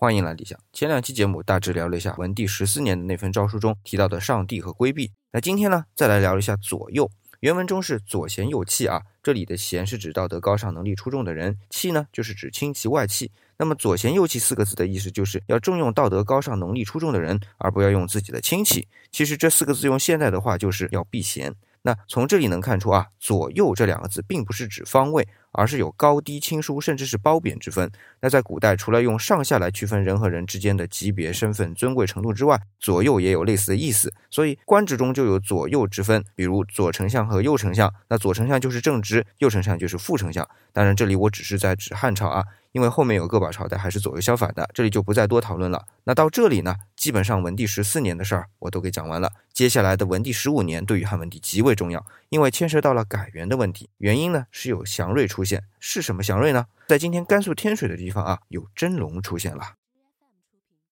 欢迎来理想。前两期节目大致聊了一下文帝十四年的那份诏书中提到的上帝和规避。那今天呢，再来聊一下左右。原文中是左贤右弃啊，这里的贤是指道德高尚、能力出众的人，弃呢就是指亲戚外戚。那么左贤右弃四个字的意思就是要重用道德高尚、能力出众的人，而不要用自己的亲戚。其实这四个字用现代的话就是要避嫌。那从这里能看出啊，左右这两个字并不是指方位。而是有高低亲疏，甚至是褒贬之分。那在古代，除了用上下来区分人和人之间的级别、身份、尊贵程度之外，左右也有类似的意思。所以官职中就有左右之分，比如左丞相和右丞相。那左丞相就是正职，右丞相就是副丞相。当然，这里我只是在指汉朝啊。因为后面有个把朝代还是左右相反的，这里就不再多讨论了。那到这里呢，基本上文帝十四年的事儿我都给讲完了。接下来的文帝十五年对于汉文帝极为重要，因为牵涉到了改元的问题。原因呢是有祥瑞出现，是什么祥瑞呢？在今天甘肃天水的地方啊，有真龙出现了。